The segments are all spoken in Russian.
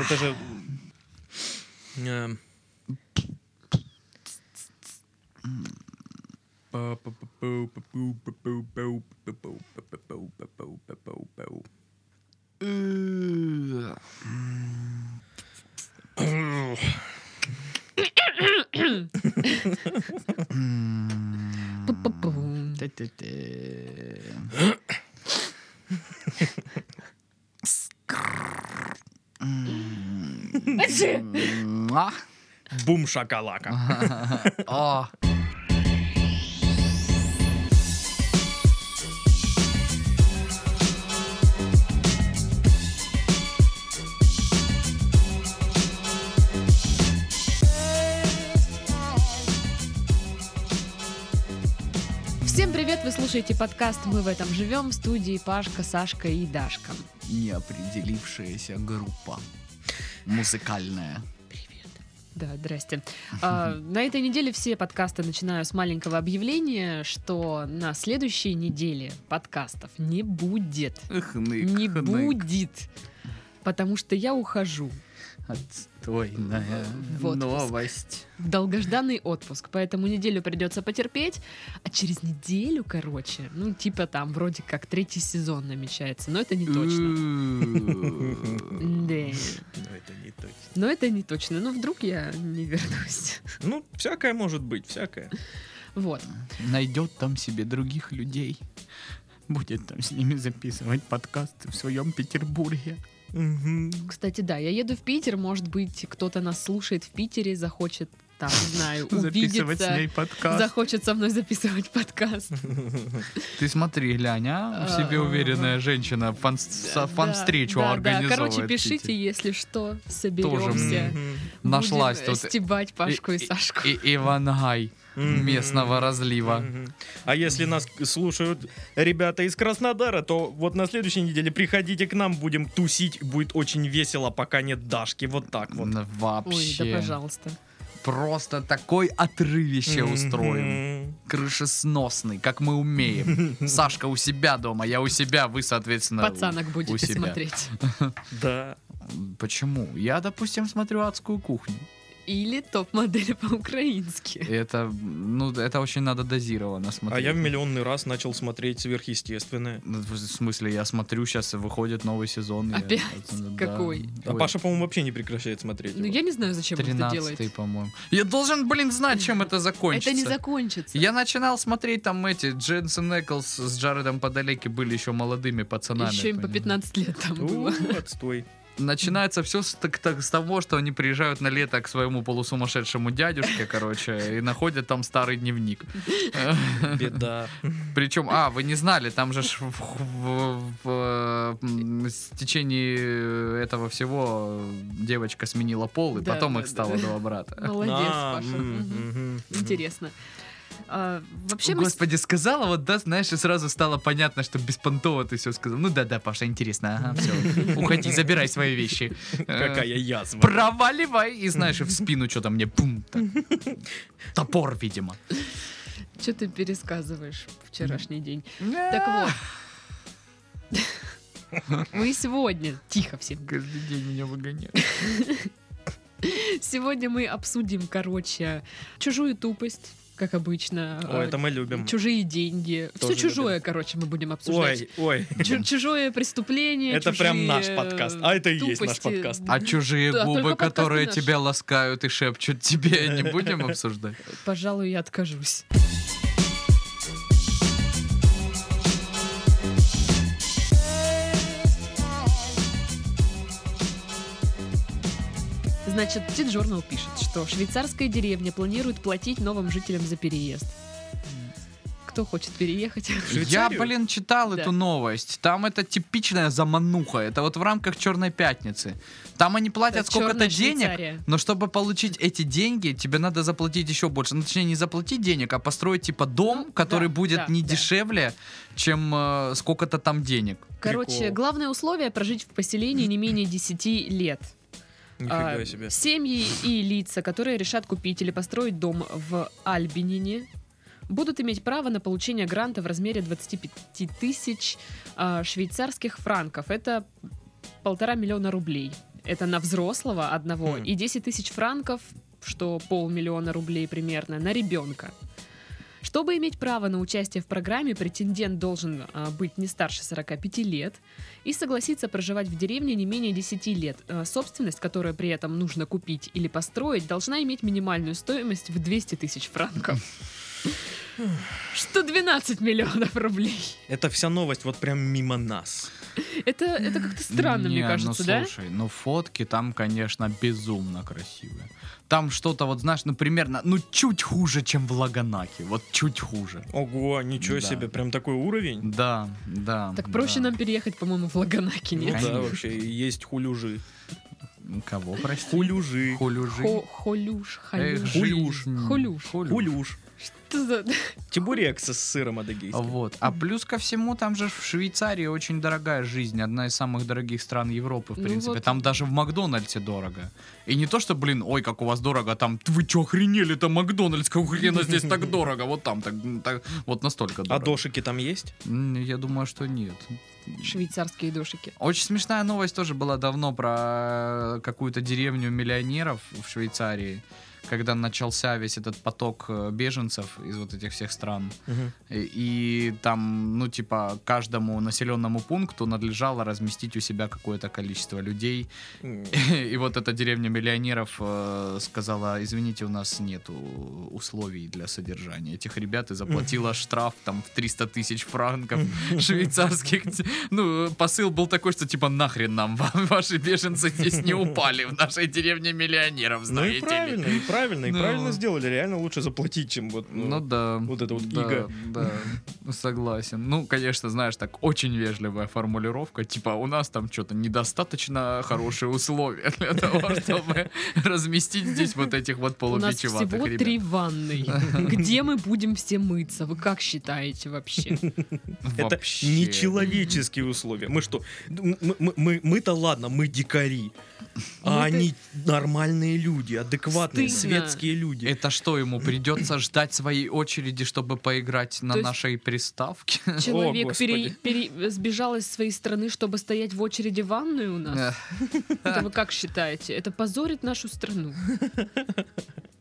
Это же... э, Пу-пу-пу. Муа. Бум шакалака. О. Всем привет! Вы слушаете подкаст «Мы в этом живем» в студии Пашка, Сашка и Дашка. Неопределившаяся группа. Музыкальная. Да, здрасте. А, на этой неделе все подкасты начинаю с маленького объявления, что на следующей неделе подкастов не будет. Эх, нык, Не нык. будет. Потому что я ухожу Отстойная В новость. долгожданный отпуск, поэтому неделю придется потерпеть, а через неделю, короче, ну типа там вроде как третий сезон намечается, но это не точно. Да. Но это не точно. Но это не точно. Но вдруг я не вернусь. Ну, всякое может быть, всякое. Вот. Найдет там себе других людей. Будет там с ними записывать подкасты в своем Петербурге. Кстати, да, я еду в Питер. Может быть, кто-то нас слушает в Питере, захочет там, не знаю, Записывать с ней увидеться. подкаст. Захочет со мной записывать подкаст. Ты смотри, глянь, а? В себе А, уверенная женщина фан-встречу да, да, организовывает. Короче, пишите, если что, соберемся. Мгм. Нашлась тут стебать Пашку и, и- Сашку. И Ивангай Местного разлива. А если нас слушают ребята из Краснодара, то вот на следующей неделе приходите к нам, будем тусить, будет очень весело, пока нет Дашки. Вот так вот. Н- Ой, Вообще. да пожалуйста. Просто такой отрывище устроим. Мгм. Крышесносный, как мы умеем. Сашка у себя дома, я у себя, вы, соответственно, у- Пацанок у будете себя. смотреть. Да. Почему? Я, допустим, смотрю адскую кухню. Или топ-модели по-украински. Это, ну, это очень надо дозированно А смотреть. я в миллионный раз начал смотреть сверхъестественное. Ну, В смысле, я смотрю, сейчас выходит новый сезон. Опять? да. Какой? А Ой, Паша, по-моему, вообще не прекращает смотреть. Ну, его. я не знаю, зачем он это 13 делает. по-моему. Я должен, блин, знать, чем это закончится. Это не закончится. Я начинал смотреть там эти Дженсен Эклс с Джаредом Падалеки были еще молодыми пацанами. Еще им по понимаешь? 15 лет там было. Отстой. Начинается все с, так- так- с того, что они приезжают на лето к своему полусумасшедшему дядюшке, короче, и находят там старый дневник. Беда. Причем, а, вы не знали, там же ж в, в- в- с течение этого всего девочка сменила пол, и Да, потом да, их стало да. два брата. Молодец, А, Паша. Интересно. А, Вообще мы Господи, сказала, вот да, знаешь, и сразу стало понятно, что беспонтово ты все сказал. Ну да-да, Паша, интересно, ага, все. Уходи, забирай свои вещи. Э, Какая язва. Проваливай, и знаешь, и в спину что-то мне пум. Топор, видимо. Что ты пересказываешь вчерашний день? Так вот. Мы сегодня, тихо всем, Каждый день меня выгоняют. сегодня мы обсудим, короче, чужую тупость, как обычно. О, это мы любим. Чужие деньги. Все Тоже чужое, короче, мы будем обсуждать. Ой, ой. Чу- чужое преступление. Это прям чужие, наш подкаст. А это и есть наш тупости. подкаст. А чужие Да, губы, которые тебя ласкают и шепчут тебе, не будем обсуждать? Пожалуй, я откажусь. Значит, Тит Journal пишет, что швейцарская деревня планирует платить новым жителям за переезд. Кто хочет переехать? Я, блин, читал Да. эту новость. Там это типичная замануха. Это вот в рамках Черной пятницы. Там они платят сколько-то Чёрная денег, Швейцария. но чтобы получить эти деньги, тебе надо заплатить еще больше. Ну, точнее, не заплатить денег, а построить типа дом, Ну, который да, будет да, не да. дешевле, чем э, сколько-то там денег. Короче, Прикол. главное условие прожить в поселении не менее 10 лет. Нифига А, себе. Семьи и лица, которые решат купить или построить дом в Альбинине, будут иметь право на получение гранта в размере 25 тысяч а, швейцарских франков. Это полтора миллиона рублей. Это на взрослого одного. Хм. И 10 тысяч франков, что полмиллиона рублей примерно, на ребенка. Чтобы иметь право на участие в программе, претендент должен а, быть не старше 45 лет и согласиться проживать в деревне не менее 10 лет. А, собственность, которую при этом нужно купить или построить, должна иметь минимальную стоимость в 200 тысяч франков. Что 12 миллионов рублей. Это вся новость вот прям мимо нас. Это, это как-то странно, мне Не, кажется, ну, да? слушай, ну фотки там, конечно, безумно красивые. Там что-то вот, знаешь, ну, примерно, ну, чуть хуже, чем в Лаганаке. Вот чуть хуже. Ого, ничего Да. себе, прям такой уровень. Да, да. Так проще да. нам переехать, по-моему, в Лаганаке, Ну нет? да, Конечно. вообще, есть хулюжи. Кого, прости? Хулюжи. Хулюжи. Хо- Холюш, Эх, халюш. Хулюш. жизнь. Хулюш. Хулюш. Что за... Чебурек со сыром адыгейским. Вот. А плюс ко всему, там же в Швейцарии очень дорогая жизнь, одна из самых дорогих стран Европы, в Ну принципе. вот. Там даже в Макдональдсе дорого. И не то, что, блин, ой, как у вас дорого, там, вы чё, охренели, это Макдональдс, как хрена здесь так дорого, вот там, так, так, вот настолько А дорого. дошики там есть? Я думаю, что нет. Швейцарские дошики. Очень смешная новость тоже была давно про какую-то деревню миллионеров в Швейцарии, когда начался весь этот поток э, беженцев из вот этих всех стран. И, и там, ну, типа, каждому населенному пункту надлежало разместить у себя какое-то количество людей. И вот эта деревня миллионеров э, сказала, извините, у нас нету условий для содержания этих ребят и заплатила штраф там в 300 тысяч франков швейцарских. Ну, посыл был такой, что типа нахрен нам ва- ваши беженцы здесь не упали в нашей деревне миллионеров, Ну знаете и ли. правильно, и правильно, и Ну. правильно сделали. Реально лучше заплатить, чем вот... ну, Ну да. вот это вот иго. Да, согласен. Ну, конечно, знаешь, так очень вежливая формулировка. Типа, у нас там что-то недостаточно хорошие условия для того, чтобы разместить здесь вот этих вот У нас всего ребят. три ванной. Где мы будем все мыться? Вы как считаете вообще? Это Вообще. нечеловеческие условия. Мы что? Мы-то ладно, мы дикари. А они нормальные люди, адекватные. Светские люди. Это что, ему придется ждать своей очереди, чтобы поиграть на нашей приставке? Человек Господи. пере- пере- сбежал из своей страны, чтобы стоять в очереди в ванную у нас? Это вы как считаете? Это позорит нашу страну.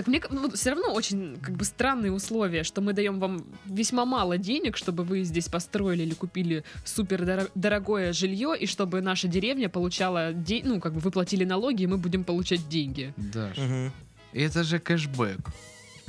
Так мне все равно очень как бы странные условия, что мы даем вам весьма мало денег, чтобы вы здесь построили или купили супер доро- дорогое жилье, и чтобы наша деревня получала, де- ну как бы вы платили налоги, и мы будем получать деньги. Даш, Мгм. это же кэшбэк.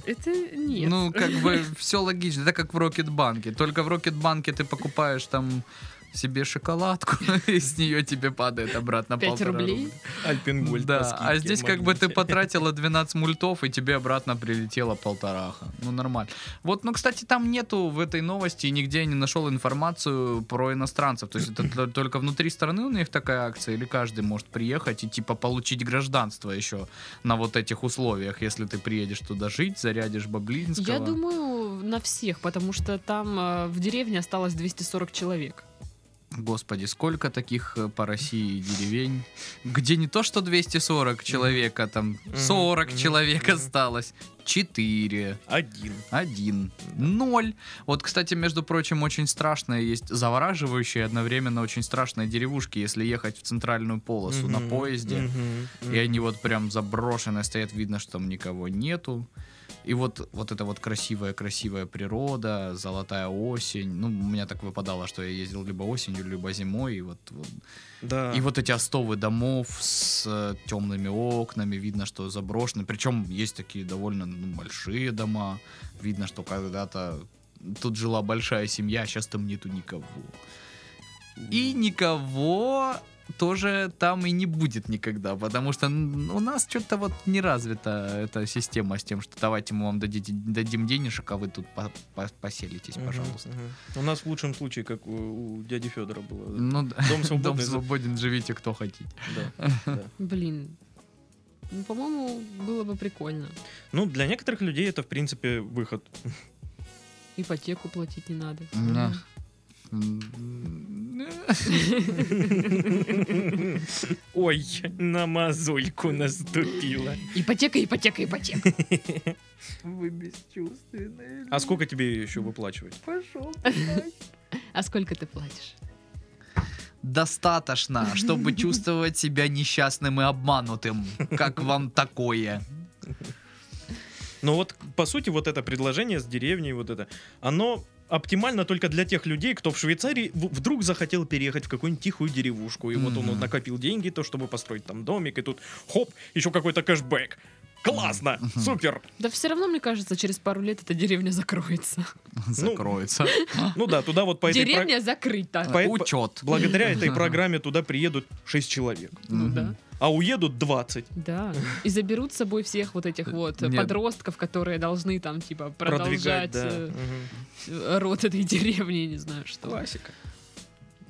Это нет. Ну, как бы все логично. Это как в Рокетбанке. Только в Рокетбанке ты покупаешь там себе шоколадку, и с нее тебе падает обратно Пять полтора рублей? рубля. Альпенгольд по Да, а здесь как бы ты потратила 12 мультов, и тебе обратно прилетело полтораха. Ну, нормально. Вот, ну, кстати, там нету в этой новости, и нигде я не нашел информацию про иностранцев. То есть это только внутри страны у них такая акция, или каждый может приехать и, типа, получить гражданство еще на вот этих условиях, если ты приедешь туда жить, зарядишь баблинского. Я думаю, на всех, потому что там э, в деревне осталось 240 человек. Господи, сколько таких э, по России деревень, где не то что 240 человек, а там Мгм, 40 мгм, человек осталось. 4. Один. Один. Ноль. Вот, кстати, между прочим, очень страшная есть завораживающая и одновременно очень страшные деревушки, если ехать в центральную полосу на поезде. И они вот прям заброшенные стоят, видно, что там никого нету. И вот, вот эта вот красивая-красивая природа, золотая осень. Ну, у меня так выпадало, что я ездил либо осенью, либо зимой. И вот, вот Да. и вот эти остовы домов с э, темными окнами, видно, что заброшены. Причем есть такие довольно ну, большие дома. Видно, что когда-то тут жила большая семья, а сейчас там нету никого. И никого тоже там и не будет никогда, потому что у нас что-то вот не развита эта система с тем, что давайте мы вам дадите, дадим денежек, а вы тут по- по- поселитесь, пожалуйста. мгм. У нас в лучшем случае, как у, у дяди Федора было. Ну, да. Дом свободный. Дом свободен, живите кто хотите. Да, да. Блин. Ну, по-моему, было бы прикольно. Ну, для некоторых людей это, в принципе, выход. Ипотеку платить не надо. Да. Ой, на мозольку наступила. Ипотека, ипотека, ипотека. Вы бесчувственные. А сколько тебе еще выплачивать? Пошел. А сколько ты платишь? достаточно, чтобы чувствовать себя несчастным и обманутым. Как вам такое? Но вот, по сути, вот это предложение с деревней, вот это, оно оптимально только для тех людей, кто в Швейцарии вдруг захотел переехать в какую-нибудь тихую деревушку. И вот он вот накопил деньги, то, чтобы построить там домик, и тут хоп, еще какой-то кэшбэк. Классно, Мгм. супер. Да все равно, мне кажется, через пару лет эта деревня закроется. Закроется. Ну да, туда вот по этой Деревня закрыта. Учет. Благодаря этой программе туда приедут 6 человек, Ну да. А уедут 20. Да. И заберут с собой всех вот этих вот Нет. подростков, которые должны там, типа, Продвигать, продолжать да. э, э, этой деревни, не знаю что. Классика.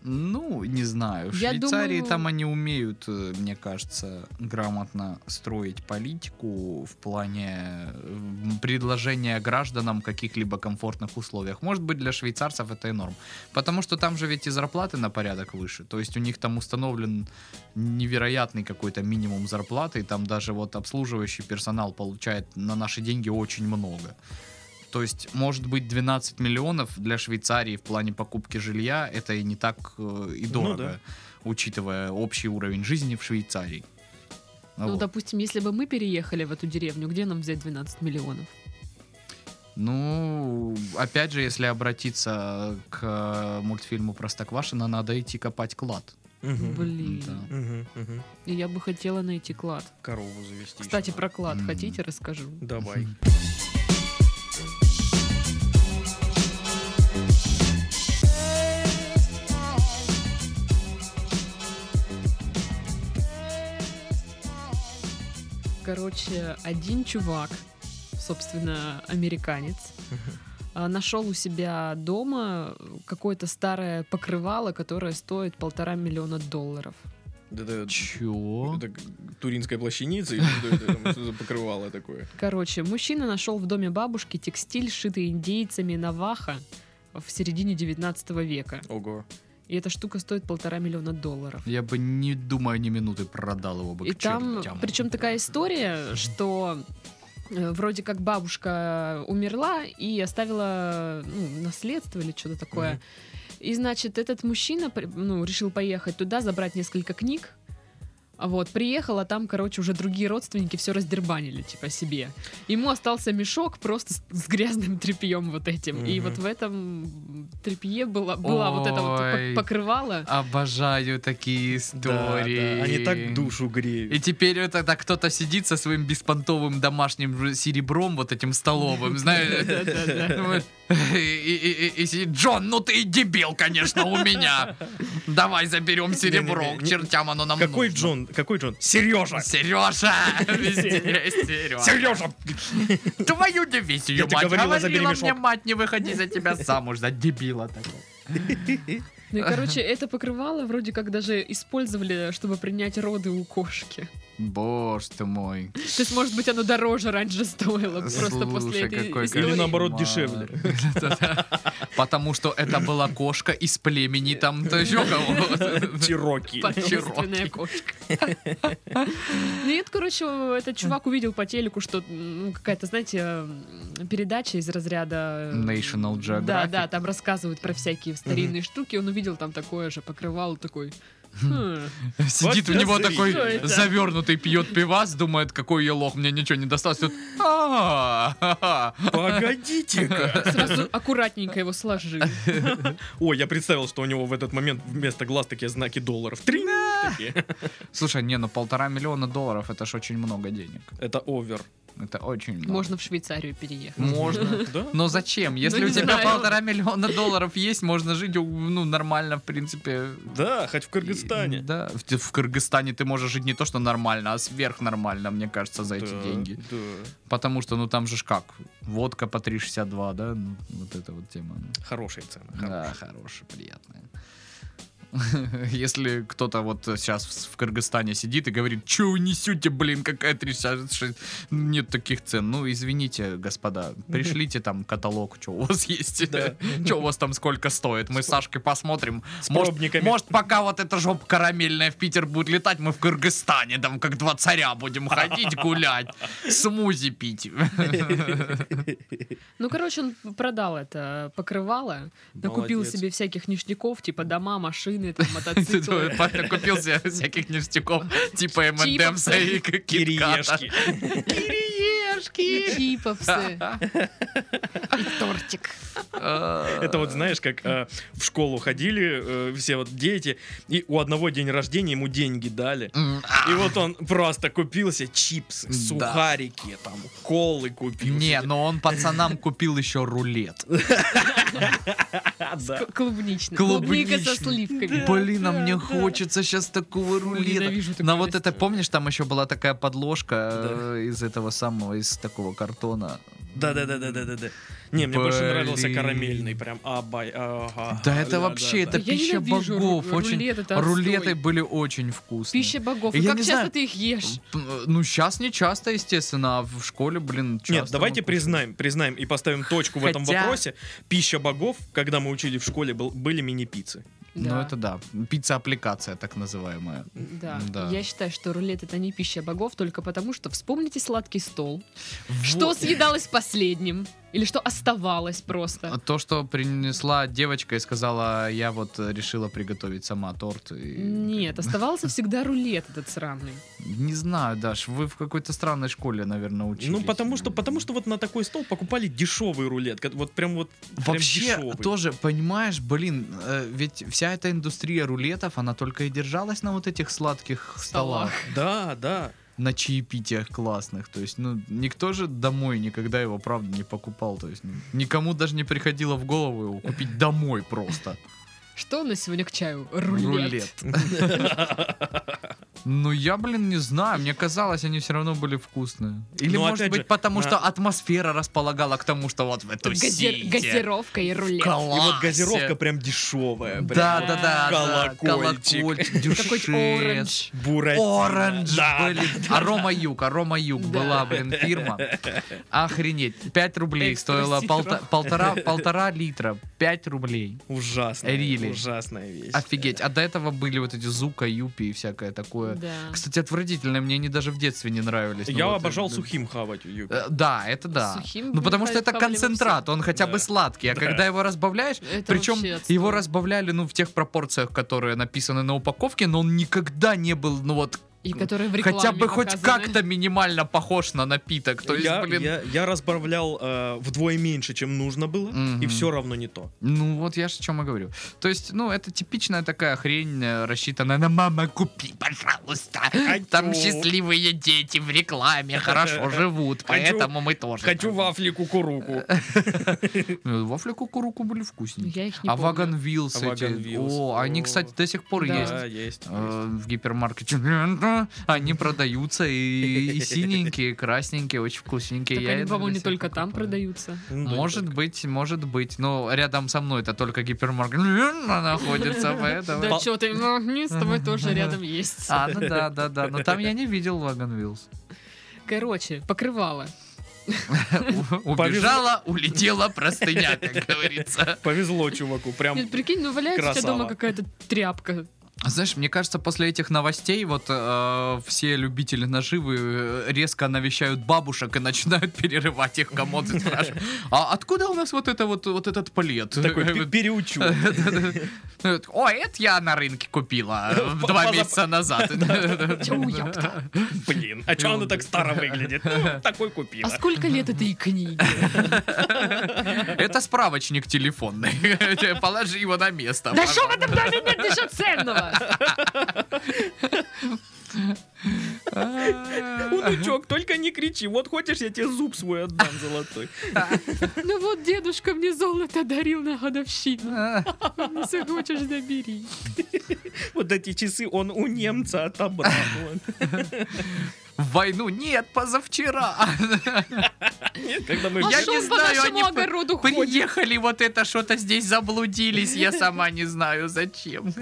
Ну, не знаю. В Я Швейцарии думаю- там они умеют, э, мне кажется, грамотно строить политику в плане э, предложения гражданам каких-либо комфортных условиях. Может быть, для швейцарцев это и норм. Потому что там же ведь и зарплаты на порядок выше. То есть у них там установлен невероятный какой-то минимум зарплаты, и там даже вот обслуживающий персонал получает на наши деньги очень много. То есть, может быть, 12 миллионов для Швейцарии в плане покупки жилья это и не так э, и Ну дорого, да. учитывая общий уровень жизни в Швейцарии. Ну, Вот. допустим, если бы мы переехали в эту деревню, где нам взять 12 миллионов? Ну, опять же, если обратиться к э, мультфильму Простоквашино, надо идти копать клад. Мгм. Блин. Да. Мгм. И я бы хотела найти клад. Корову завести. Кстати, ещё про клад М. хотите, расскажу? Давай. Короче, один чувак, собственно, американец, а, нашел у себя дома какое-то старое покрывало, которое стоит полтора миллиона долларов. Это, Чё? это туринская плащаница или что это там, что за покрывало такое? Короче, мужчина нашел в доме бабушки текстиль, шитый индейцами Наваха в середине 19 века. Ого. И эта штука стоит полтора миллиона долларов. Я бы, не думая ни минуты, продал его бы И там, чертям. причем такая история, что э, вроде как бабушка умерла и оставила ну, наследство или что-то такое. Мгм. И, значит, этот мужчина ну, решил поехать туда, забрать несколько книг. А Вот, приехал, а там, короче, уже другие родственники все раздербанили, типа, себе. Ему остался мешок просто с, с грязным тряпьем вот этим. И Мгм. вот в этом тряпье была, была вот это вот Ой. пок- покрывало. Обожаю такие Да, истории. да, Они так душу греют. И теперь вот это кто-то сидит со своим беспонтовым домашним серебром, вот этим столовым, знаешь. И, и- и- и сидит, Джон, ну ты и дебил, конечно, у меня. Давай заберем серебро, к не- чертям оно нам Какой нужно». Джон? Какой Джон? Сережа! Сережа! Сережа. Сережа! Твою дивизию, мать. говорила, Говорила мне, мать, не выходи за тебя замуж, за дебила такого. Ну и, короче, это покрывало вроде как даже использовали, чтобы принять роды у кошки. Боже ты мой. То есть, может быть, оно дороже раньше стоило, просто после этой какой истории. Или наоборот, дешевле. Потому что это была кошка из племени там то еще кого-то. Чироки. Потомственная кошка. Нет, короче, этот чувак увидел по телеку, что ну, какая-то, знаете, передача из разряда... э, National Geographic. Да, да, там рассказывают про всякие старинные штуки. Он увидел там такое же покрывало, такой... «Хм, Сидит у Вот него это такой это? завернутый, пьет пивас, думает, какой я лох, мне ничего не досталось. Тут, «А, ха-ха». Погодите-ка. Сразу аккуратненько его сложил. Ой, я представил, что у него в этот момент вместо глаз такие знаки долларов. Такие. Слушай, не, ну полтора миллиона долларов, это ж очень много денег. Это овер. Это очень много. Можно в Швейцарию переехать. Можно. Да? Но зачем? Если Ну, у не тебя полтора миллиона долларов есть, можно жить ну, нормально, в принципе. Да, хоть в Кыргызстане. Да, в, Кыргызстане ты можешь жить не то, что нормально, а сверхнормально, мне кажется, за эти деньги. Да. Потому что, ну, там же ж как, водка по 3,62, да? Ну, вот эта вот тема. Хорошие цены. Да, хорошая, приятная. Если кто-то вот сейчас в Кыргызстане сидит и говорит, что вы несете, блин, какая 36, нет таких цен. Ну, извините, господа, пришлите там каталог, что у вас есть, что у вас там сколько стоит. Мы с Сашкой посмотрим. Может, пока вот эта жопа карамельная в Питер будет летать, мы в Кыргызстане там как два царя будем ходить, гулять, смузи пить. Ну, короче, он продал это покрывало, накупил себе всяких ништяков, типа дома, машины машины, там, мотоциклы. Паша купил себе всяких ништяков, типа. МНДМса и Китката. Кириешки. Кириешки. Чипопсы. И тортик. Это вот знаешь, как э, в школу ходили э, все вот дети, и у одного день рождения ему деньги дали. И вот он просто купил себе чипсы, сухарики, там, колы купил. Не, но он пацанам купил еще рулет. А, Клубничный. Клубника со сливками. Блин, а мне хочется сейчас такого рулета. На вот это, помнишь, там еще была такая подложка э, из этого самого, из такого картона. Да, да, да, да, да, да. Не, мне больше нравился Блин. карамельный, прям абай, ага. Да это да, вообще, да, это да. Я пища ненавижу богов. ру- Очень... рулет, это отстой. Рулеты были очень вкусные. Пища богов. Я И как не часто знаю. ты их ешь? П- Ну, сейчас не часто, естественно, а в школе, блин, часто. Нет, давайте мы признаем, признаем и поставим точку в этом Хотя- вопросе. Пища богов, когда мы учили в школе, был- были мини-пиццы. Ну, это да. Пицца-аппликация, так называемая. Да. Да. Я считаю, что рулет это не пища богов, только потому что вспомните сладкий стол. Вот. Что съедалось последним? Или что оставалось просто? То, что принесла девочка и сказала, я вот э, решила приготовить сама торт. И... Нет, оставался всегда рулет этот сраный. Не знаю, Даш, вы в какой-то странной школе, наверное, учились. Ну, потому что, потому что вот на такой стол покупали дешевый рулет. Вот прям вот прям Вообще, дешевый. тоже, понимаешь, блин, э, ведь вся эта индустрия рулетов, она только и держалась на вот этих сладких столах, Столах. Да, да. На чаепитиях классных. То есть, ну, никто же домой никогда его, правда, не покупал. То есть, ну, никому даже не приходило в голову его купить домой просто. Что у нас сегодня к чаю? Рулет. Ну, я, блин, не знаю. Мне казалось, они все равно были вкусные. Или, Ну, может быть, же, потому на- что атмосфера располагала к тому, что вот в эту Газир- газировка и рулет. И вот газировка прям дешевая. Да, да, да. да. Колокольчик. Колокольчик. Дюшес. оранж. Буратино. Оранж, Да, блин. Арома Юг, Арома Юг Да. была, блин, фирма. Охренеть. 5 рублей стоила ситро. полта- полтора, полтора литра. 5 рублей. Ужасная, Рили. ужасная вещь. Офигеть. А до этого были вот эти Зука, Юпи и всякое такое. Да. Кстати, отвратительно. Мне они даже в детстве не нравились. Ну Я вот, обожал э, сухим хавать юбки. э, Да, это да. Сухим ну потому что это концентрат, он хотя бы Да. сладкий, а Да. когда его разбавляешь, Это причем его разбавляли, ну, в тех пропорциях, которые написаны на упаковке, но он никогда не был, ну вот, И которые в рекламе хотя бы хоть показаны. как-то минимально похож на напиток. То есть, я, блин, я, я разбавлял э, вдвое меньше, чем нужно было, Мгм. и все равно не то. ну вот я же о чем и говорю. То есть, ну, это типичная такая хрень, э, рассчитанная на «мама, купи, пожалуйста». Хочу. Там счастливые дети в рекламе хорошо живут, поэтому мы тоже. Хочу вафли кукуруку. Ну, Вафли кукуруку были вкуснее. Я их не А помню. Вагон Вилс А эти. О, они, кстати, до сих пор есть. Да, есть. Э, В гипермаркете. Они продаются и, и синенькие, и красненькие, очень вкусненькие. Так Я они, по-моему, не только там покупаю. продаются. Ну, да, Может только. быть, может быть. Но рядом со мной это только гипермаркет находится, поэтому... Да что ты, ну, не, с тобой тоже рядом есть. А, ну да, да, да. Но там я не видел Вагон Вилс. Короче, покрывало. Убежала, улетела простыня, как говорится. Повезло чуваку, прям. Нет, прикинь, ну валяется у тебя дома какая-то тряпка. Знаешь, мне кажется, после этих новостей вот э, все любители наживы э, резко навещают бабушек и начинают перерывать их комод и спрашивают, а откуда у нас вот это вот, вот этот плед? Такой пе- переучу. Ой, это я на рынке купила э, два месяца назад. Блин, а че она так старо выглядит? Ну, такой А купила. сколько лет этой книге? Это справочник телефонный. Положи его на место. Да что в этом доме нет ничего ценного? Унучок, только не кричи. Вот хочешь, я тебе зуб свой отдам золотой. Ну вот дедушка мне золото дарил на годовщину. Если хочешь, забери. Вот эти часы он у немца отобрал. В войну нет, позавчера. Нет, Когда мы А Я не знаю, они? Приехали вот это что-то здесь заблудились, я сама не знаю зачем.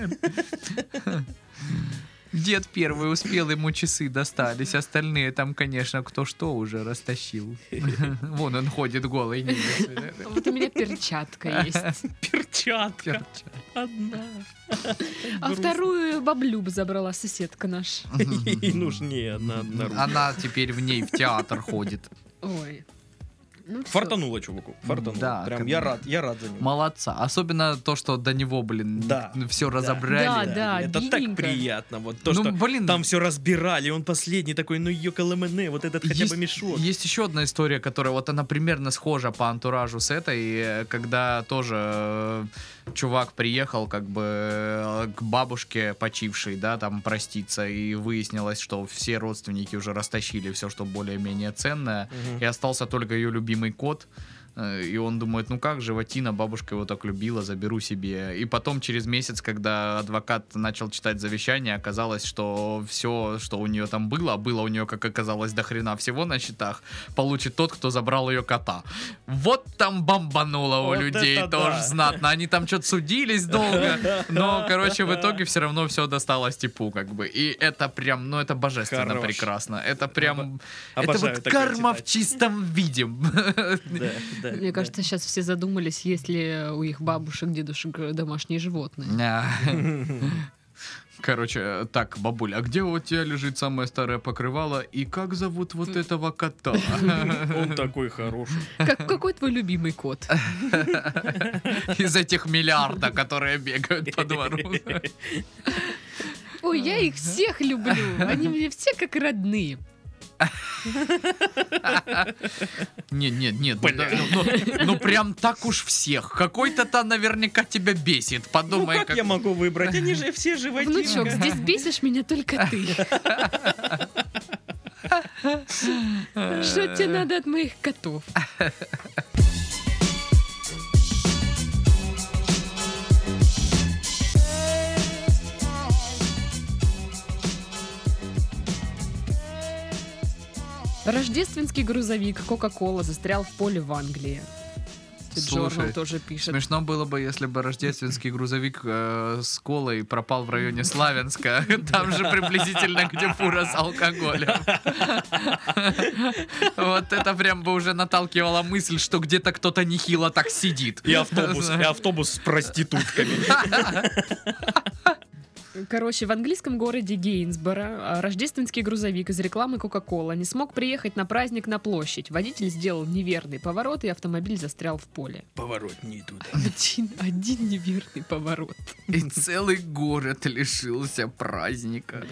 Дед первый успел, ему часы достались, остальные там, конечно, кто что уже растащил. Вон он ходит голый. немец. Вот у меня перчатка есть. перчатка одна. А вторую баблюб забрала соседка наша. И нужнее одна одна. Она теперь в ней в театр ходит. Ой. Ну. Фартануло, чуваку. Фартануло. Да, Прям как я рад, я рад за него. Молодца. Особенно то, что до него, блин, Да, все да. разобрали. Да, да. Это так обидненько. приятно. Вот то, ну, что блин, там все разбирали, он последний такой, ну ёкаламене, вот этот хотя есть, бы мешок. Есть еще одна история, которая вот она примерно схожа по антуражу с этой, э, когда тоже э, чувак приехал как бы э, к бабушке почившей, да, там проститься, и выяснилось, что все родственники уже растащили все, что более-менее ценное, Мгм. и остался только ее любимый кот. Э, И он думает, ну как, животина, бабушка его так любила, заберу себе. И потом через месяц, когда адвокат начал читать завещание, оказалось, что все, что у нее там было, а было у нее, как оказалось, до хрена всего на счетах, получит тот, кто забрал ее кота. Вот там бомбануло у Вот людей это тоже да. знатно. Они там что-то судились долго, но, короче, в итоге все равно все досталось типу, как бы. И это прям, ну это божественно Хорош. прекрасно. Это прям... Это Обожаю вот такое карма в читать. чистом виде. Да, да, Мне кажется, сейчас все задумались, есть ли у их бабушек, дедушек домашние животные. Короче, так, бабуля, а где у тебя лежит самое старое покрывало и как зовут вот этого кота? Он такой хороший. Как, какой твой любимый кот? Из этих миллиарда, которые бегают по двору. Ой, я их всех люблю. Они мне все как родные. Нет, нет, нет, ну, ну, ну, ну прям так уж всех. Какой-то то наверняка тебя бесит. Ну Подумай, как я могу выбрать? Они же все животинка. Внучок, здесь бесишь меня только ты. Что тебе надо от моих котов? Рождественский грузовик Coca-Cola застрял в поле в Англии. Слушай, тоже пишет. Смешно было бы, если бы рождественский грузовик э, с колой пропал в районе Славянска. Там же приблизительно, где фура с алкоголем. Вот это прям бы уже наталкивала мысль, что где-то кто-то нехило так сидит. И автобус, и автобус с проститутками. Короче, в английском городе Гейнсборо а, рождественский грузовик из рекламы Coca-Cola не смог приехать на праздник на площадь. Водитель сделал неверный поворот, и автомобиль застрял в поле. Поворот не туда. Один, один неверный поворот. И целый город лишился праздника.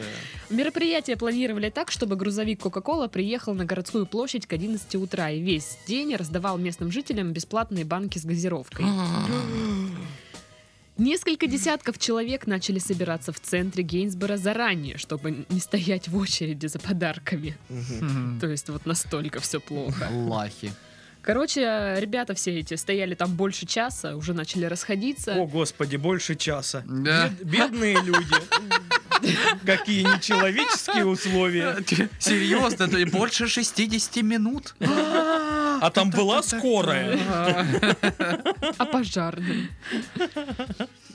Мероприятие планировали так, чтобы грузовик Coca-Cola приехал на городскую площадь к 11 утра и весь день раздавал местным жителям бесплатные банки с газировкой. Несколько десятков человек начали собираться в центре Гейнсбора заранее, чтобы не стоять в очереди за подарками. То есть вот настолько все плохо. Лахи. Короче, ребята все эти стояли там больше часа, уже начали расходиться. О, господи, больше часа. Да. Бед- бедные люди. Какие нечеловеческие условия. Серьезно, это больше 60 минут? А там была скорая. А пожарным?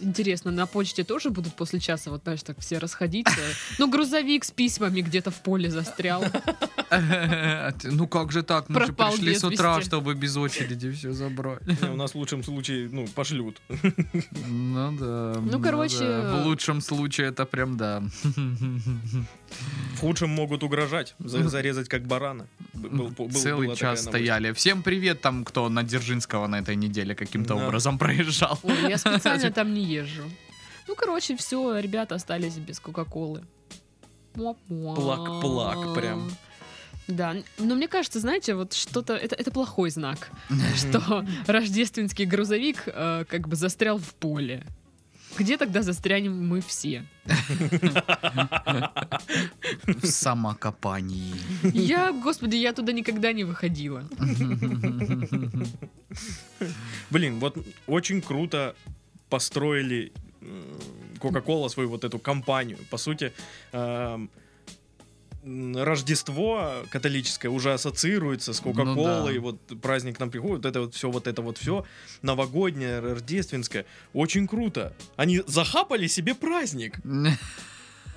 Интересно, на почте тоже будут после часа, вот знаешь, так все расходиться? Ну, грузовик с письмами где-то в поле застрял. Ну как же так? Мы же Пропал пришли с утра, чтобы без очереди все забрать. У нас в лучшем случае, ну, пошлют. Ну да. Ну, короче, да. В лучшем случае это прям да. В худшем могут угрожать, за- зарезать как барана. Был- был- Целый час стояли. Всем привет там, кто на Дзержинского на этой неделе каким-то Да. образом проезжал. Ой, я специально там не езжу. Ну, короче, все, ребята остались без Кока-Колы. Плак-плак прям. Да, но мне кажется, знаете, вот что-то это, это плохой знак, что рождественский грузовик э, как бы застрял в поле. Где тогда застрянем мы все? В самокопании. Я, господи, я туда никогда не выходила. Блин, вот очень круто построили Coca-Cola свою вот эту компанию. По сути, эм, Рождество католическое уже ассоциируется с Ну Кока-Колой, да. вот праздник нам приходит, вот это вот все, вот это вот все, новогоднее, рождественское, очень круто. Они захапали себе праздник.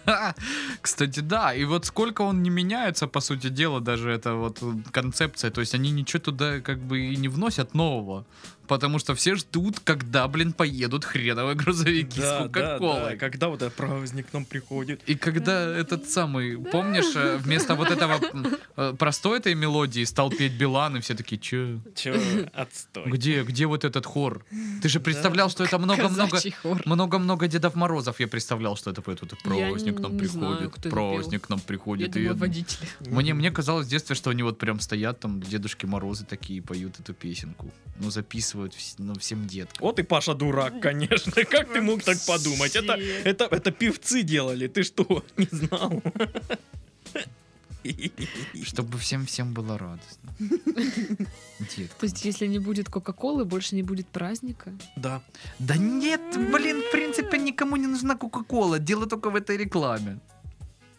Кстати, да, и вот сколько он не меняется, по сути дела, даже эта вот концепция, то есть они ничего туда как бы и не вносят нового. Потому что все ждут, когда, блин, поедут хреновые грузовики с Да, да, Кока-Колой. да. Когда вот этот праздник к нам приходит. И когда этот самый, помнишь, э, вместо вот этого э, простой этой мелодии стал петь Билан, и все такие, че? Че, отстой. Где, где вот этот хор? Ты же представлял, что это много-много... Много-много Дедов Морозов я представлял, что это поет вот праздник к нам не знаю, приходит, праздник к нам приходит. Я- водители. Мне, мне казалось в детстве, что они вот прям стоят там, Дедушки Морозы такие, поют эту песенку. Ну, записывают вс- ну, всем деткам. Вот и Паша дурак, конечно. Как ты мог так подумать? Это, это, это певцы делали. Ты что, не знал? Чтобы всем-всем было радостно. Детка. То есть, если не будет Кока-Колы, больше не будет праздника? Да. Да нет, блин, в принципе, никому не нужна Кока-Кола. Дело только в этой рекламе.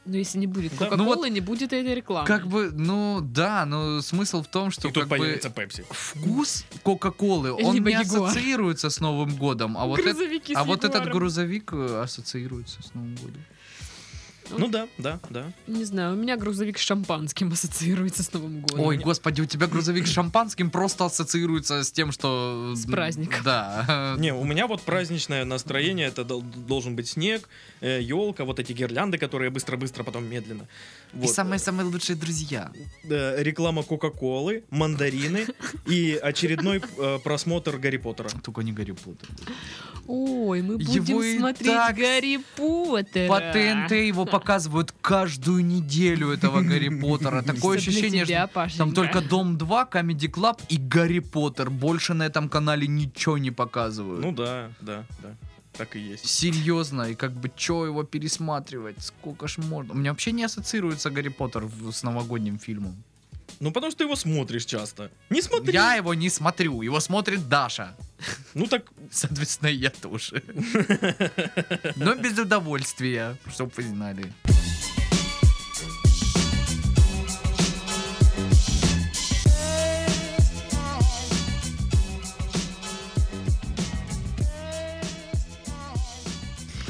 Но если не будет Да. Кока-Колы, Ну вот не будет этой рекламы. Как бы, ну да, но смысл в том, что И тут как бы появится Пепси. вкус Кока-Колы, он Либо не Ягуар. ассоциируется с Новым годом, а вот, это- а вот этот грузовик э, ассоциируется с Новым годом. Ну да, да, да. Не знаю, у меня грузовик с шампанским ассоциируется с Новым годом. Ой, господи, у тебя грузовик с шампанским просто ассоциируется с тем, что... С праздником. Да. Не, у меня вот праздничное настроение, это дол- должен быть снег, елка, вот эти гирлянды, которые быстро-быстро, потом медленно. И самые-самые лучшие друзья. Э, реклама Кока-Колы, мандарины и очередной э, просмотр Гарри Поттера. Только не Гарри Поттер. Ой, мы будем смотреть Гарри Поттера. По ТНТ его показывают каждую неделю этого Гарри Поттера. Такое ощущение, что там только Дом 2, Comedy Club и Гарри Поттер. Больше на этом канале ничего не показывают. Ну да, да, да. Так и есть. Серьезно, и как бы чё его пересматривать? Сколько ж можно? У меня вообще не ассоциируется Гарри Поттер с новогодним фильмом. Ну потому что ты его смотришь часто. Не смотри. Я его не смотрю, его смотрит Даша. Ну так Соответственно, я тоже. Но без удовольствия, чтоб вы знали.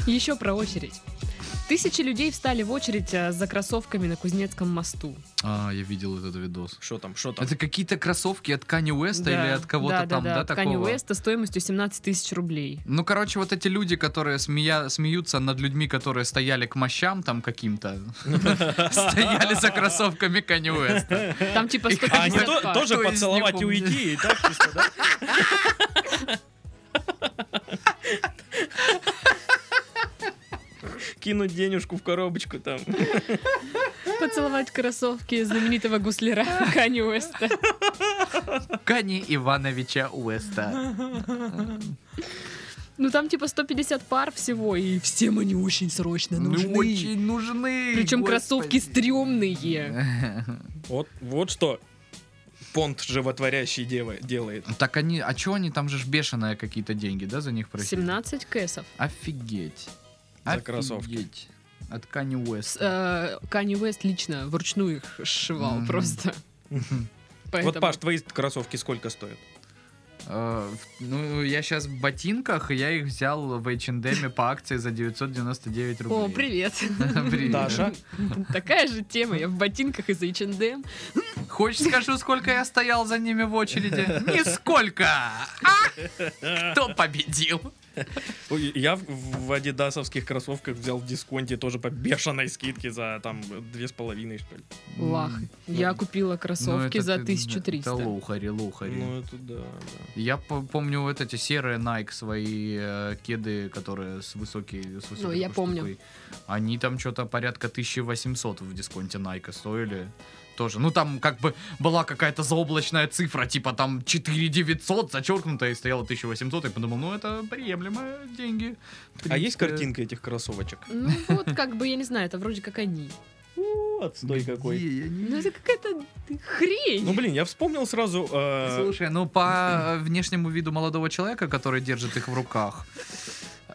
Еще про очередь. Тысячи людей встали в очередь а, за кроссовками на Кузнецком мосту. А, я видел этот видос. что там, что там? Это какие-то кроссовки от Кани Уэста или от кого-то да, там, да, да, от Kanye такого? Уэста стоимостью 17 тысяч рублей. Ну, короче, вот эти люди, которые смея... смеются над людьми, которые стояли к мощам там каким-то, стояли за кроссовками Кани Уэста. Там типа И 150 А они то- пар. тоже Кто из поцеловать и уйти, и так чисто, да? Кинуть денежку в коробочку там. Поцеловать кроссовки знаменитого гусляра Кани Уэста. Кани Ивановича Уэста. Ну там типа 150 пар всего, и всем они очень срочно Ну, нужны. очень нужны. Причем господи. кроссовки стрёмные. Вот, вот что понт животворящий дева- делает. Так они, а чё они там же бешеные какие-то деньги, да, за них просили? 17 кэсов. Офигеть. За кроссовки. Офигеть. От Кани Уэста. Кани Уэст лично вручную их сшивал Мгм. просто. Поэтому- Вот, Паш, твои кроссовки сколько стоят? Э, Ну, я сейчас в ботинках, и я их взял в H&M по акции за 999 рублей. О, привет. Привет. Даша? Такая же тема. Я в ботинках из H&M. Хочешь скажу, сколько я стоял за ними в очереди? Нисколько! А? Кто победил? Я в, адидасовских кроссовках взял в дисконте тоже по бешеной скидке за там две с половиной, что ли. Лах. Я купила Ну, кроссовки это за ты- 1300. Это лухари, лухари. Ну, это да, да. Я по- помню вот эти серые Nike, свои э, кеды, которые с высокой, с высокой Ну, я помню. Они там что-то порядка 1800 в дисконте Nike стоили. Тоже. Ну, там как бы была какая-то заоблачная цифра, типа там 4900 зачеркнутая и стояла 1800. Я подумал, ну, это приемлемые деньги. В А есть принципе. картинка этих кроссовочек? Ну вот, как бы, я не знаю, это вроде как они. У, Отстой какой. Где? Не Ну это какая-то хрень. Ну, блин, я вспомнил сразу... э, Слушай, ну по внешнему виду молодого человека, который держит их в руках.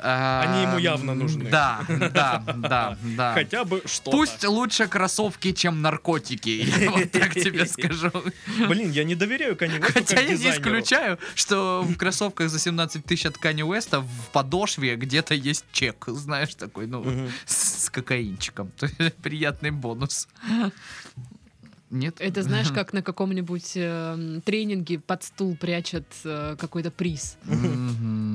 Они ему явно нужны. Да, да, да, да. Хотя бы что Пусть лучше кроссовки, чем наркотики. Я вот так тебе скажу. Блин, я не доверяю Kanye West Хотя я не исключаю, что в кроссовках за 17 тысяч от Kanye Уэста в подошве где-то есть чек. Знаешь, такой, ну, Мгм. с с кокаинчиком. Приятный бонус. Нет? Это знаешь, как на каком-нибудь э, тренинге под стул прячут э, какой-то приз.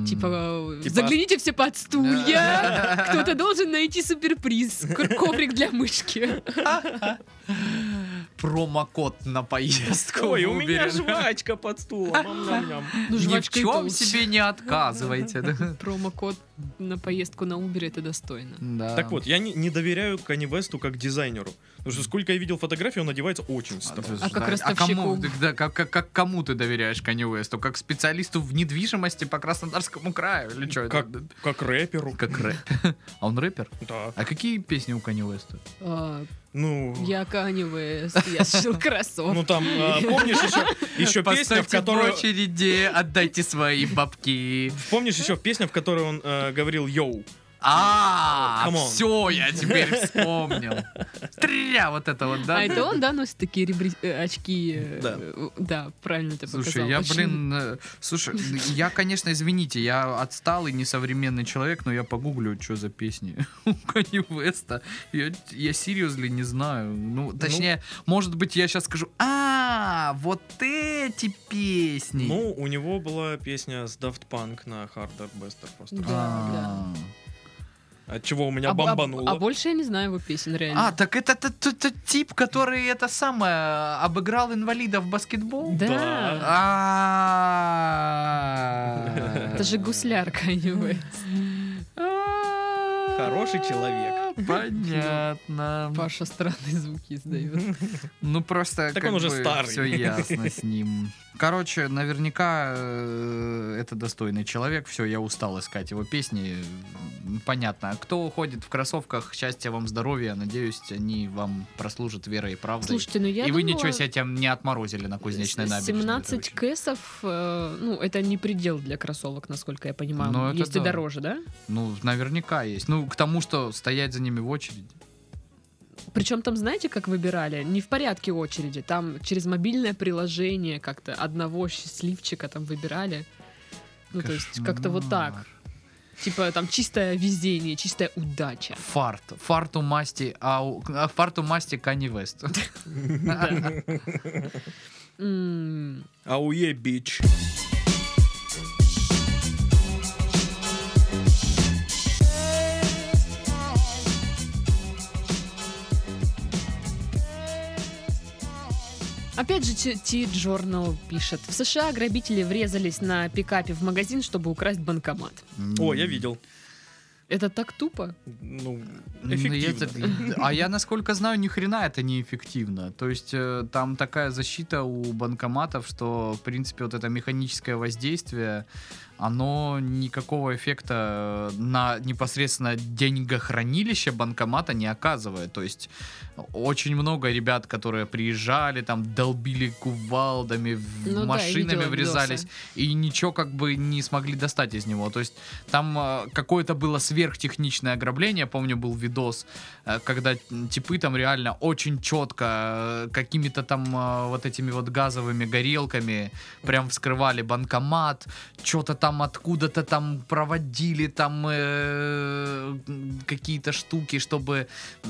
Типа, э, Типа- загляните все под стулья. Кто-то должен найти суперприз. Коврик для мышки. Промокод на поездку. Ой, у меня жвачка под стулом. Ну, Ни в чем себе не отказывайте. Промокод на поездку на Uber это достойно. Да. Так вот, я не, не доверяю Кани Весту как дизайнеру. Потому что сколько я видел фотографий, он одевается очень странно. А как ростовщику? кому, ты- да, как, как, как кому ты доверяешь Канни Уэсту? Как специалисту в недвижимости по Краснодарскому краю? Или что Как, это? как рэперу. Как рэп. А он рэпер? Да. А какие песни у Канни Уэста? Ну, Я West, я сшил кроссовки. ну там, а, помнишь еще, еще песня, в которой... очереди, отдайте свои бабки. Помнишь еще песня, в которой он э, говорил «Йоу». А, все, я теперь вспомнил. Тря, вот это вот, да? А это он, да, носит такие ребри- э, очки? э, Да. э, Да, правильно ты Слушай, показал. я, блин, слушай, я, конечно, извините, я отсталый, несовременный человек, но я погуглю, что за песни у Канье Веста. Я, я серьезно не знаю. Ну, точнее, может быть, я сейчас скажу, а, вот эти песни. Ну, у него была песня с Daft Punk на Hard Dark Bester просто. Да, А. От чего у меня А, а бомбануло. а больше я не знаю его песен, реально. А, так это тот, тот- тот тип, который это самое обыграл инвалидов в баскетбол? Да. А. Это же гусляр Kanye. Хороший человек. Понятно. Паша странные звуки издает. Ну просто Так он уже старый. Все ясно с ним. Короче, наверняка э, это достойный человек. Все, я устал искать его песни. Понятно. Кто ходит в кроссовках, счастья вам, здоровья. Надеюсь, они вам прослужат верой и правдой. Слушайте, ну я и вы думала, ничего себе тем не отморозили на кузнечной набережной. 17 Это очень- кэсов, э, ну, это не предел для кроссовок, насколько я понимаю. Ну, это Есть и да. дороже, да? Ну, наверняка есть. Ну, к тому, что стоять за ними в очереди. Причем там, знаете, как выбирали? Не в порядке очереди. Там через мобильное приложение как-то одного счастливчика там выбирали. Ну, то есть как-то вот так. Типа там чистое везение, чистая удача. Фарт. Фарту масти, ау, а, фарту масти Канни Вест. Ауе, бич. Опять же, T-Journal пишет. В США грабители врезались на пикапе в магазин, чтобы украсть банкомат. О, я видел. Это так тупо. Ну, Ну, эффективно. это- а я, насколько знаю, ни хрена это не эффективно. То есть э, там такая защита у банкоматов, что, в принципе, вот это механическое воздействие, оно никакого эффекта на непосредственно деньгохранилище банкомата не оказывает. То есть очень много ребят, которые приезжали, там долбили кувалдами, Ну да, машинами видела врезались, видосы. и ничего как бы не смогли достать из него. То есть там э, какое-то было сверхтехничное ограбление. Помню, был видос, э, когда типы там реально очень четко э, какими-то там э, вот этими вот газовыми горелками прям вскрывали банкомат, что-то там откуда-то там проводили там э, какие-то штуки, чтобы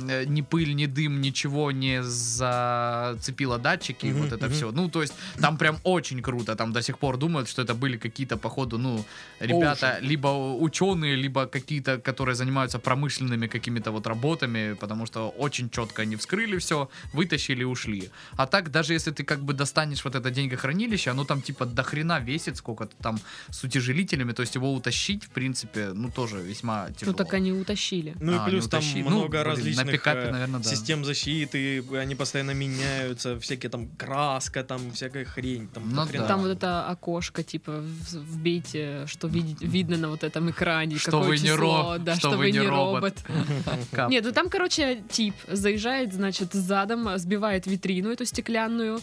э, ни пыль, ни дым, ничего не зацепило датчики, Мгм, вот это мгм. все. Ну, то есть там прям очень круто, там до сих пор думают, что это были какие-то, походу, ну, ребята, либо ученые, либо какие-то, которые занимаются промышленными какими-то вот работами, потому что очень четко они вскрыли все, вытащили и ушли. А так, даже если ты как бы достанешь вот это деньгохранилище, оно там типа до хрена весит, сколько-то там с утяжелителями, то есть его утащить, в принципе, ну, тоже весьма тяжело. Ну так они утащили. Ну и А, плюс не там утащи. Ну, много блин, различных на пикапе, э, наверное, да. систем защиты, они постоянно меняются, всякие там краска, там всякая хрень. Там, Ну да. Там вот это окошко, типа, вбейте, что види- видно на вот этом экране, Что какое вы не число, ро- да, что что, вы не не робот. робот. Нет, ну там, короче, тип заезжает, значит, задом, сбивает витрину эту стеклянную,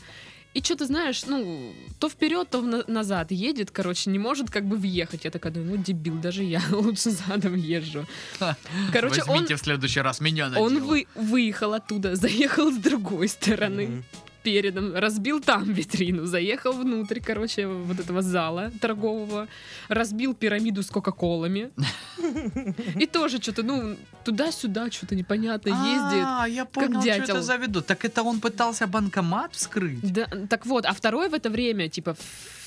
и что ты знаешь, ну, то вперед, то на- назад едет, короче, не может как бы въехать. Я такая думаю, ну, дебил, даже я лучше задом езжу. Короче, он, Возьмите в следующий раз меня на он вы, выехал оттуда, заехал с другой стороны. Мгм. Передом, разбил там витрину, заехал внутрь, короче, вот этого зала торгового, разбил пирамиду с кока-колами. И тоже что-то, ну, туда-сюда что-то непонятно ездит. А, я понял, что это за виду. Так это он пытался банкомат вскрыть? Да, так вот, а второй в это время, типа,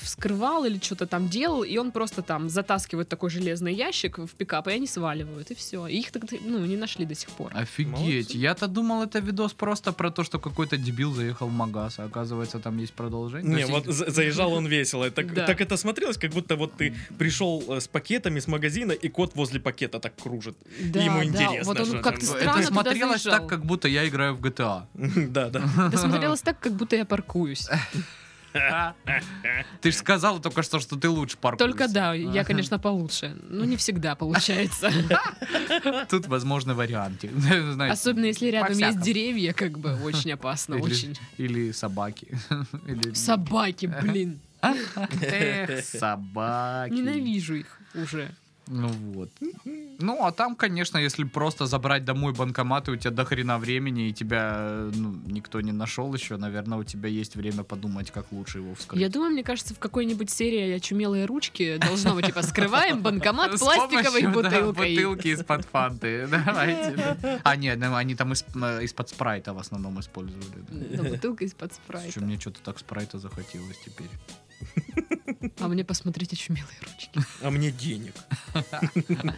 вскрывал или что-то там делал, и он просто там затаскивает такой железный ящик в пикап, и они сваливают, и все. их так, ну, не нашли до сих пор. Офигеть. Я-то думал, это видос просто про то, что какой-то дебил заехал в магаз, а оказывается, там есть продолжение. Не, есть вот за- заезжал он весело. Так, Да. так это смотрелось, как будто вот ты пришел э, с пакетами с магазина, и кот возле пакета так кружит. Да, Ему да, интересно, вот он как-то это странно туда смотрелось так, как будто я играю в GTA. Да, да. Это смотрелось так, как будто я паркуюсь. Ты же сказал только что, что ты лучше паркуешься. Только да, я, конечно, получше. Но не всегда получается. Тут возможны варианты. Особенно если рядом есть деревья, как бы очень опасно, Или- очень. Или собаки. Собаки, блин. Эх, собаки. Ненавижу их уже. Ну вот. Ну, а там, конечно, если просто забрать домой банкомат, и у тебя до хрена времени, и тебя э, ну, никто не нашел еще, наверное, у тебя есть время подумать, как лучше его вскрыть. Я думаю, мне кажется, в какой-нибудь серии «Очумелые ручки» должно быть, типа, скрываем банкомат пластиковой бутылкой. бутылки из-под фанты. Давайте. да. А, нет, ну, они там из- э, из-под спрайта в основном использовали. бутылка из-под спрайта. мне что-то так спрайта захотелось теперь. А мне посмотреть «Очумелые ручки». А мне денег.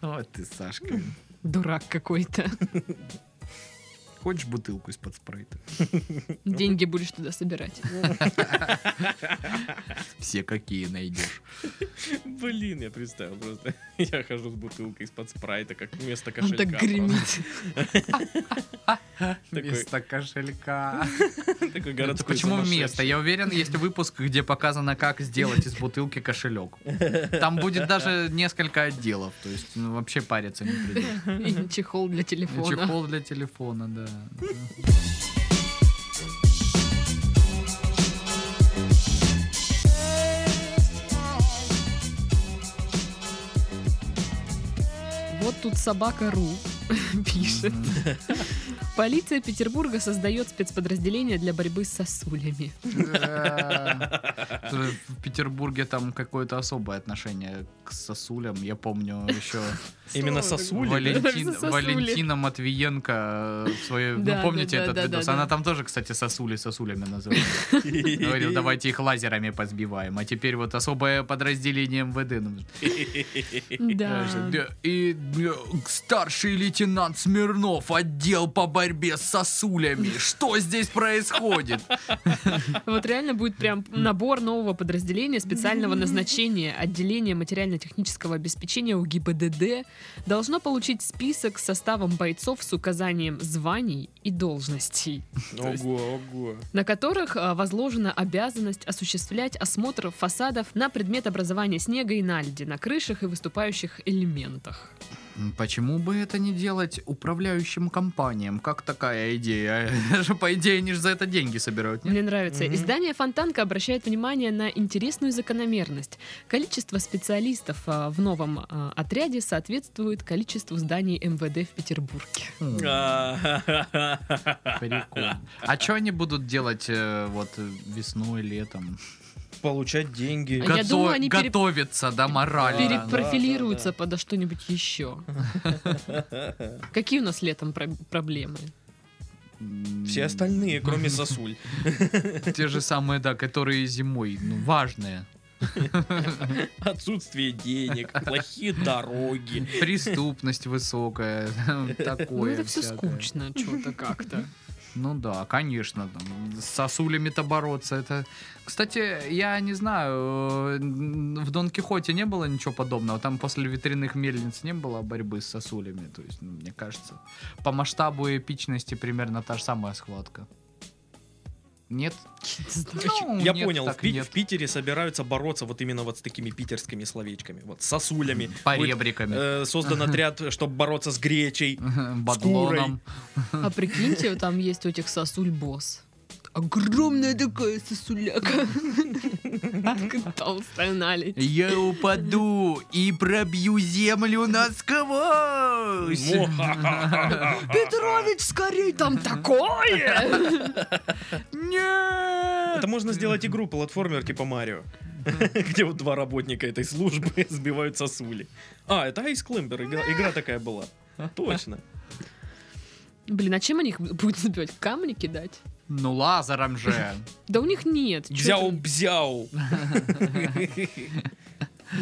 Вот ты, Сашка. Дурак какой-то. Хочешь бутылку из-под спрайта? Деньги будешь туда собирать. Все какие найдешь. Блин, я представил просто. Я хожу с бутылкой из-под спрайта, как вместо Он кошелька. так гремит. Вместо кошелька. Такой городской почему вместо? Я уверен, есть выпуск, где показано, как сделать из бутылки кошелек. Там будет даже несколько отделов. То есть ну, вообще париться не придется. И чехол для телефона. Чехол для телефона, да. Вот тут собака Ру пишет. Полиция Петербурга создает спецподразделение для борьбы с сосулями. В Петербурге там какое-то особое отношение к сосулям. Я помню еще Именно сосули. Валентин, Сосули. Валентина Матвиенко э, в своей... Ну, помните этот видос? Она там тоже, кстати, сосули сосулями называла. Говорил, давайте их лазерами позбиваем. А теперь вот особое подразделение МВД. нужно. Да. Да, И э, старший лейтенант Смирнов, отдел по борьбе с сосулями. Что здесь происходит? Вот реально будет прям набор нового подразделения специального назначения. Отделение материально-технического обеспечения у ГИБДД должно получить список с составом бойцов с указанием званий и должностей, Ого, ого. на которых а, возложена обязанность осуществлять осмотр фасадов на предмет образования снега и наледи на крышах и выступающих элементах. Почему бы это не делать управляющим компаниям? Как такая идея? По идее, они же за это деньги собирают, нет? Мне нравится. Мгм. Издание Фонтанка обращает внимание на интересную закономерность. Количество специалистов а, в новом а, отряде соответствует количеству зданий МВД в Петербурге. Прикол. А что они будут делать э, вот э, весной, летом? Получать деньги. А я Гото- думаю, они пере- Готовятся, да, морально. Пере- Перепрофилируются да, да. подо что-нибудь еще. Какие у нас летом про- проблемы? Все остальные, кроме сосуль. Те же самые, да, которые зимой, ну, важные. Отсутствие денег, плохие дороги. Преступность высокая, такое. Ну это все скучно, что-то как-то. Ну да, конечно, там, с сосулями-то бороться, это... Кстати, я не знаю, э, в Дон Кихоте не было ничего подобного, там после ветряных мельниц не было борьбы с сосулями, то есть, ну, мне кажется, по масштабу и эпичности примерно та же самая схватка. Нет? Ну, Я нет, понял, в, Пи- нет. в Питере собираются бороться вот именно вот с такими питерскими словечками. Вот с сосулями. Будет, Поребриками. э, создан отряд, чтобы бороться с гречей. Бадлоном. А прикиньте, там есть у этих сосуль босс. Огромная такая сосуляка. Толстая наледь. Я упаду и пробью землю насквозь. Петрович, скорей, там такое! Нет! Это можно сделать игру, платформер типа Марио. Где вот два работника этой службы сбивают сосули. А, это Ice Climber, игра, игра такая была. Точно. Блин, а чем они их будут забивать? Камни кидать? Ну лазером же. Да у них нет. Бзяу-бзяу.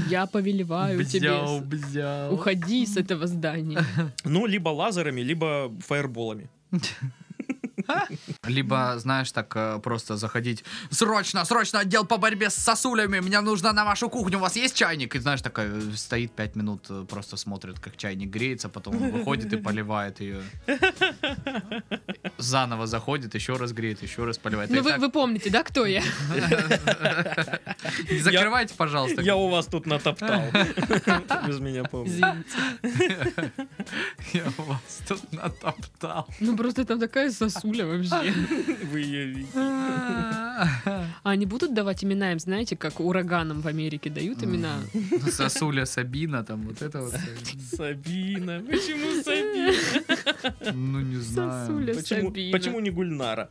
Я повелеваю тебе. Бзяу, бзяу. Уходи с этого здания. Ну, либо лазерами, либо фаерболами. Либо, знаешь, так э, просто заходить. Срочно, срочно отдел по борьбе с сосулями. Мне нужно на вашу кухню. У вас есть чайник? И знаешь, такая э, стоит пять минут, э, просто смотрит, как чайник греется, потом выходит и поливает ее. Заново заходит, еще раз греет, еще раз поливает. Ну вы, так- вы помните, да, кто я? Не закрывайте, пожалуйста. Я у вас тут натоптал. Же меня помните. Я вас тут натоптал. Ну просто там такая сосуля вообще. Вы ее видите. А они будут давать имена им, знаете, как ураганам в Америке дают имена? Сосуля Сабина, там вот это вот. Сабина. Почему Сабина? Ну, не знаю. Сосуля Почему, Сабина. почему не Гульнара?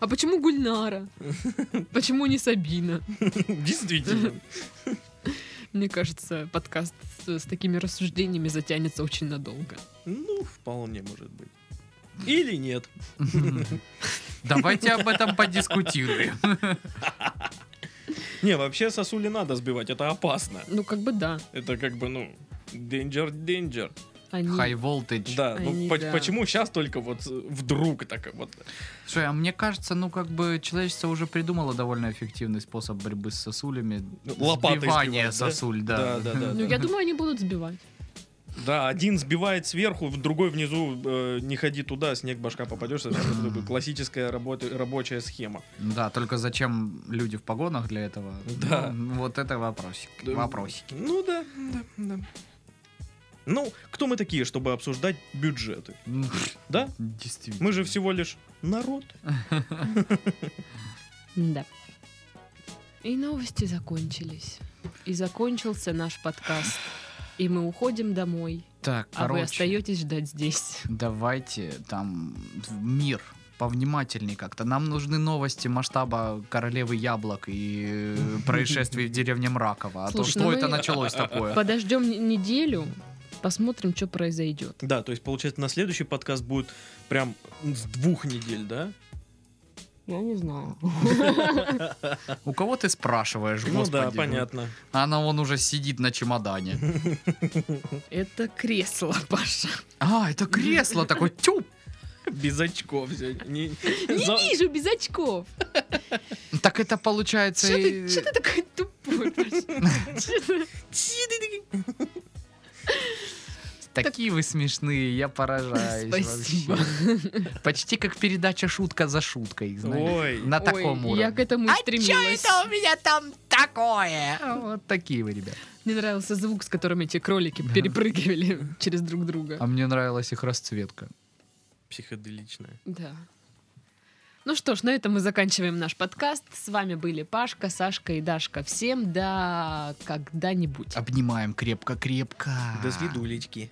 А почему Гульнара? Почему не Сабина? Действительно. Мне кажется, подкаст с, с такими рассуждениями затянется очень надолго. Ну, вполне может быть. Или нет. Давайте об этом подискутируем. Не, вообще сосули надо сбивать, это опасно. Ну, как бы да. Это как бы, ну, danger, danger. Они... High voltage. Да, ну Они, по- да. почему сейчас только вот э, вдруг так вот? Слушай, а мне кажется, ну как бы человечество уже придумало довольно эффективный способ борьбы с сосулями. Ну, лопатой Сбивание сбивать, да? сосуль, Да, да. да, да. Ну, да. я думаю, они будут сбивать. Да, один сбивает сверху, другой внизу, э, не ходи туда, снег башка попадешь. Это как бы классическая работа- рабочая схема. Да, только зачем люди в погонах для этого? Да. Ну, вот это вопросик. Да. Вопросики. Ну да, да, да. Ну, кто мы такие, чтобы обсуждать бюджеты? Да? Действительно. Мы же всего лишь народ. Да. И новости закончились. И закончился наш подкаст. И мы уходим домой. Так, А вы короче, остаетесь ждать здесь. давайте там мир повнимательней как-то. Нам нужны новости масштаба королевы яблок и происшествий в деревне Мраково. А то что ну это началось такое? Подождем неделю, посмотрим, что произойдет. Да, то есть, получается, на следующий подкаст будет прям с двух недель, да? Я не знаю. У кого ты спрашиваешь, Ну да, понятно. Она вон уже сидит на чемодане. Это кресло, Паша. А, это кресло такое, тюп! Без очков. Не, Не за- вижу без очков. Так это получается... Что и- ты, ты такой тупой, Паша? Такие вы смешные, я поражаюсь Спасибо. вообще. Почти как передача «Шутка за шуткой», знаешь. Ой. На Ой, таком уровне. Я к этому и стремилась. меня там такое? Вот такие вы, ребят. Мне нравился звук, с которым эти кролики перепрыгивали через друг друга. А мне нравилась их расцветка. Психоделичная. Да. Ну что ж, на этом мы заканчиваем наш подкаст. С вами были Пашка, Сашка и Дашка. Всем до когда-нибудь. Обнимаем крепко-крепко. До свидулечки.